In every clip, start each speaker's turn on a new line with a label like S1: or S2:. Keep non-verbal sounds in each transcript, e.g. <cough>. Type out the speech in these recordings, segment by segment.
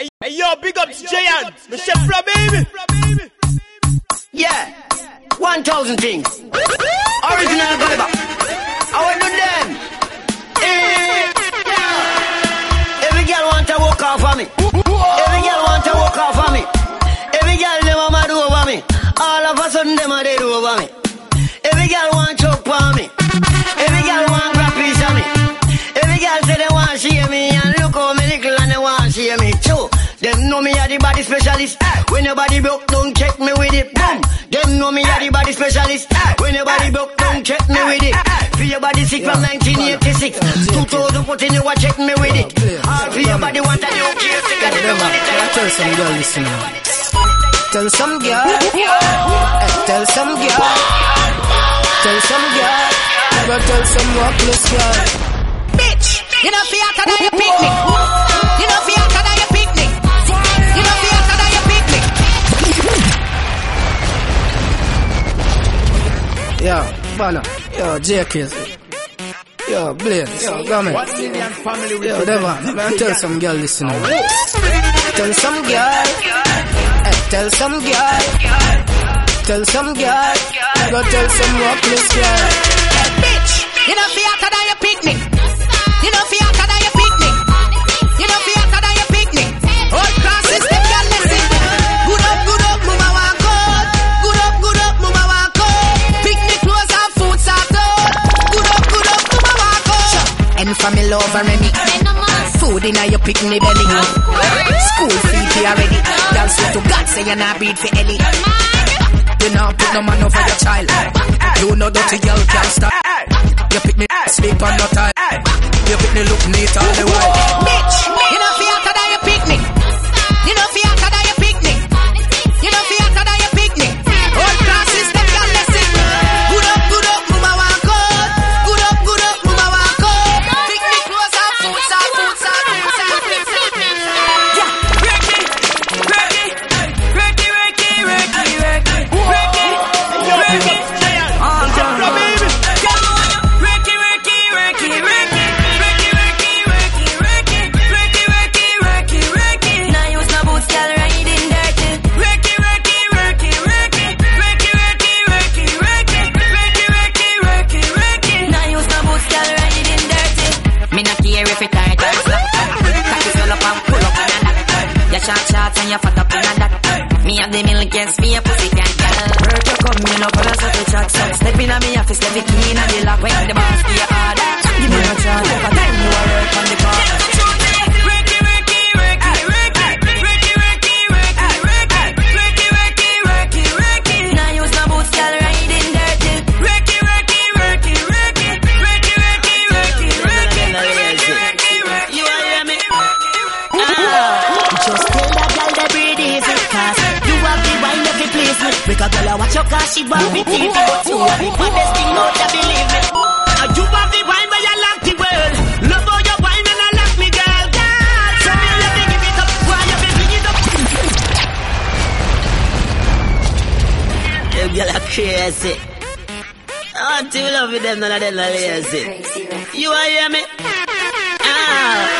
S1: Hey, hey yo, big ups Jayan, the chef from baby.
S2: Yeah, 1,000 things. Original Gulliver. I want to them. Every girl want to walk off of me. Every girl want to walk off of me. Every girl a mad over me. All of a sudden them a dead over me. Every girl want choke body specialist. When your body broke, don't check me with it. Boom. Them know me a the body specialist. When your body broke, don't check me with it. Feel your body sick from 1986. 2014 you a check me with it. All for your body want a new case. Sick of the
S3: Remember,
S2: money.
S3: I tell some girl listen now. Tell some girl, tell some girl, tell some girl, never tell some worthless girl.
S4: Bitch, you know fiata that you pick me.
S3: Yo, Banner, yo, JK, yo, Blaze, yo, Gamet, yo, Devon, man, tell some girl listen now. Tell some girl, eh, tell some girl, tell some girl, never tell some worthless girl.
S4: And for me. Food in your pick me belly. School fee already. Swear to God say you're not beat for Ellie.
S3: You know, put no man over your child. You know dirty girl can't stop. You pick me sleep on no time. You pick me look neat all the while.
S4: And
S5: your fat up in that. Me have the milk, yes, me a pussy cat, girl. Work you come, you know, color set the chat, Step in a me office, let the key
S2: place me Make a girl a watch your car she want me TV But you are the baddest thing out there believe me Uh, You have the wine where you lock the world. Love how you wine and I lock me girl. God. So me let me give it up Why you be bring it up. Them girl are crazy. I want to love with them none of them are lazy. You are hear me? Ah,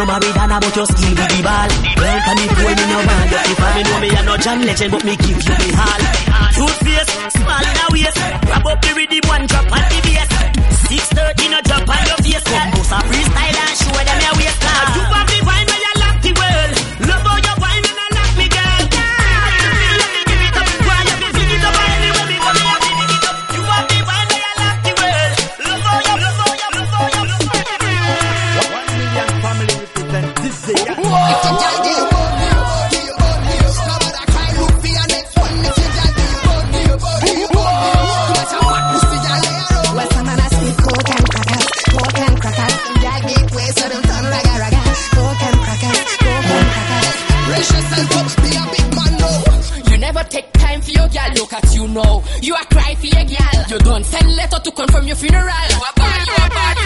S2: You know Maradona but you skill with the ball. Well can me boy me no man You if I know me a no John Legend But me give you the hall. Toothpaste, small in a waist Grab up the rhythm one drop on the bass. Six thirty no drop on your face. Come
S6: bad.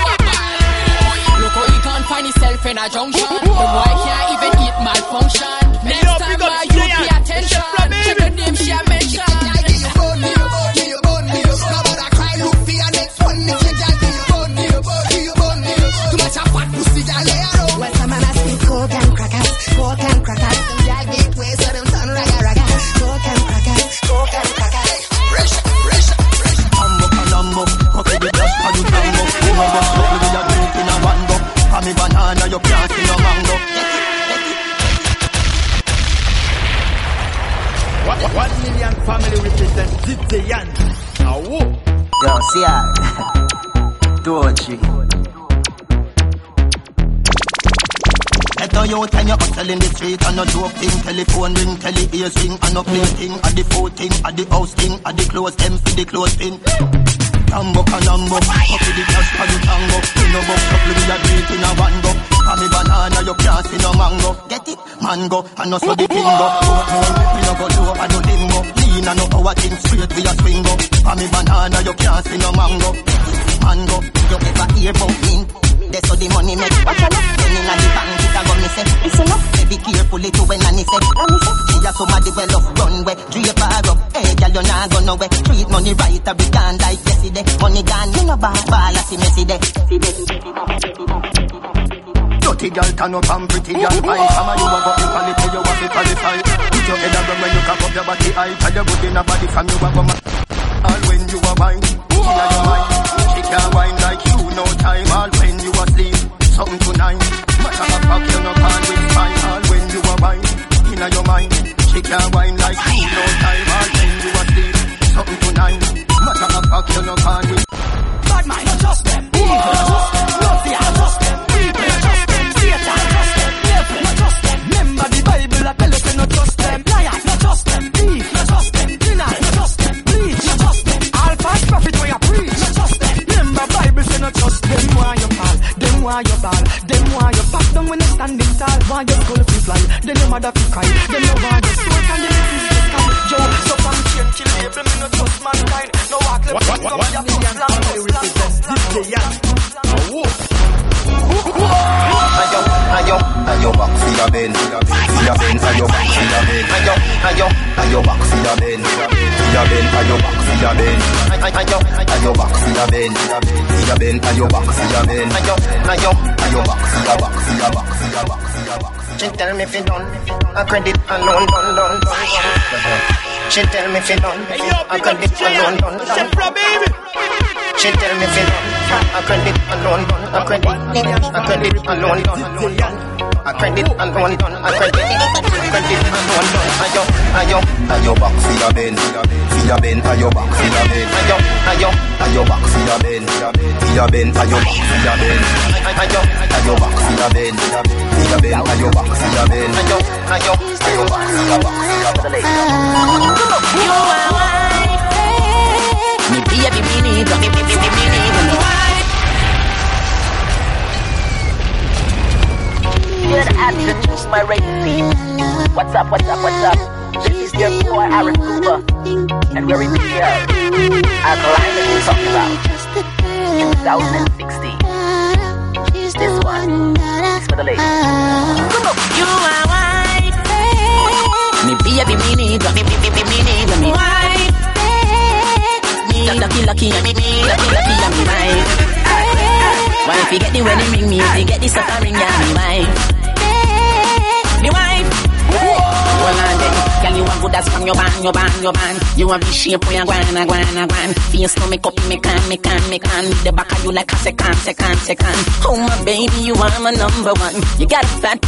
S6: Look how he can't find himself in a junction. The boy can't even eat malfunction. Next time
S1: big
S7: Ya. Doji. <laughs> Better you than you hustle in the street and no joke thing. Telephone ring, tele ears ring and no play thing At the food thing, at the house thing, at the clothes them for the clothes thing. Tambo canambo, up with the cash for the tango. You know box up with a drink in a one go. For me banana you can't see no mango. Get it? Mango, and no so the kingo Oatmeal, me no go low and no limbo Lean and no our thing straight we a swing go For me banana you can't see no mango. Mango, you ever hear about mint? That's how the money make Watch out, then inna the bank it a go me say Listen up, be careful it when Nanny say Nanny say, she a somebody well off runway. Drape her up, hey girl you nah go nowhere Treat money right, a be gone like yesterday. Money gone, you know ball, ball a see me see Dirty girl turn up and pretty girl. Fine Some of you a go in you a fi qualify Put your head around when you cock up your body high. Tell you good in a body from you go ma- All when you a wine, your mind. She can't wine like you no time. All when you a sleep, something tonight
S8: standing tall? Why you school fi fly? Then your mother fi cry. Them no why you smoke and them fi the sky. Joe, so from chain kill label, me not trust mankind. No walk left,
S1: One,
S8: no
S1: one, one
S8: me a
S1: million
S8: push,
S1: family represent DJ Yanne. Now, whoa.
S7: Ayo, ayo, ayo back for your ben, for your ben, ayo back for your ben. Ayo, ayo, ayo back for your ben, for your ben, ayo back for your ben. Ayo, ayo back for your ben, for your ben, ayo back for your ben. Ayo, ayo, ayo back for your back, for your back, for your back, for your back. She tell me if it done, a credit alone, done, done, done. She tell me if it done,
S1: Hey, yo,
S7: a credit alone, done, done. She tell me if it done, a credit alone, done, a credit, a credit alone, done,
S1: DJ
S7: A credit alone done, a credit, credit alone done. Ayo, ayo, ayo back for your ben, for your ben, ayo back for your ben. Ayo, ayo, ayo back for your ben, for your ben, ayo back for your ben. Ayo, ayo back for your ben, for your ben, ayo back for your ben. Ayo, ayo, ayo back for your back for your back.
S9: You are white. Me baby, me need, me, me, me, me, me need, me.
S10: Good afternoon, What's up, what's up, what's up? This is your boy Aaron Cooper, and we're in the air. Our climate is talking about 2016. This one is for the ladies.
S9: You are white. Me baby, me need, me, me, me, me, me need, me. White. Me lucky, lucky, me, me lucky, lucky, I me wife. Why if you get the wedding ring, me if you get the suffering, yeah, me wife. Me wife. Well, on then, girl, you want good as from your band, your band, your band. You want the shape where you guana, guana, guan. Face no make up, me can, me can, me can. The back of you like a second, second, second. Oh my baby, you are my number one. You got a fat,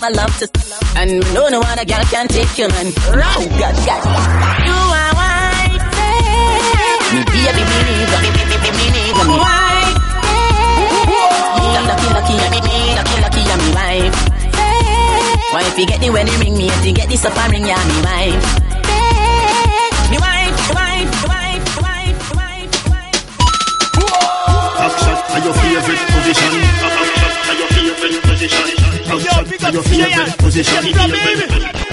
S9: I love to, and no, no other girl can take you, man. Oh God, God, you are white. Me baby, me need, me, me, me, me, me need, me white. You lucky, lucky, me, me, lucky, lucky, I'm me wife. Why if you get the wedding ring, me if you get the suffering, yeah, me wife. Me wife, me wife, me wife, me wife, me wife, wife.
S11: Action are your favorite position. Action are your favorite position.
S1: Yo,
S11: Action are your favorite position.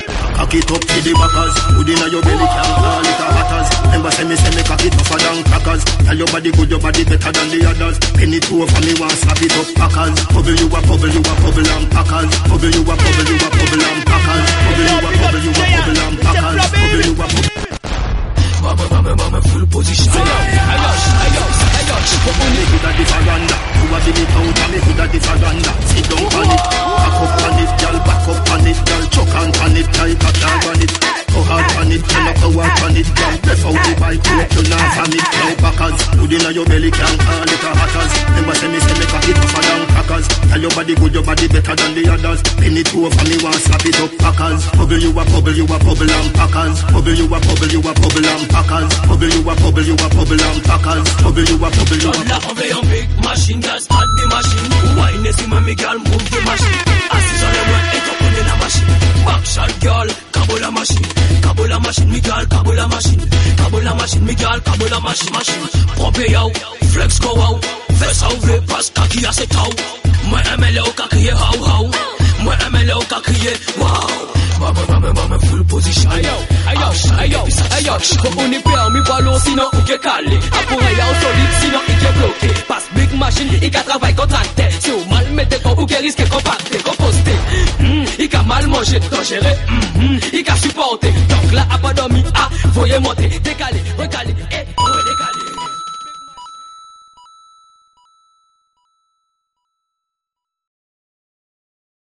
S7: Cock it up to the backers. Good inna your belly can't call it a hatters. Remember say me say me cock it tougher than crackers. Tell your body good, your body better than the others. Penny two over me want slap it up packers. Bubble you a bubble, you a bubble and packers. Bubble you a bubble, you a bubble and packers. Inna your belly can't uh, call it a hatters. Remember say me say me cock it tougher than crackers. Tell your body good, your body better than the others. Penny two over me want slap it up packers. Bubble you a bubble, you a bubble and packers. Bubble you a bubble, you a bubble and packers. Bubble you a bubble, you a bubble and packers. Bubble you a bubble, you a
S12: envers en big machine, girl, start the machine. Wine is in my girl, move the machine. Assise sur le main et machine, mi girl, cabo la machine, machine. Propre yow, flex go wow. Fais ça ouvrir parce qu'à a c'est tau. Moi, MLO, qu'a crié how how. Moi, MLO, qu'a crié wow. Mama, mama, mama, full position. Ayo, ayo, ayo, ayo, chiko uni permis ballon sinon ou ke calé. Apure ya ou solide sinon il ke bloqué. Passe big machine, il ka travail contracté. Si ou mal mette ton ou ke risque compacté, composté. I ka mal manje, tan jere mm-hmm. I ka supporte, tank la apadomi A, voye monte, dekale, rekale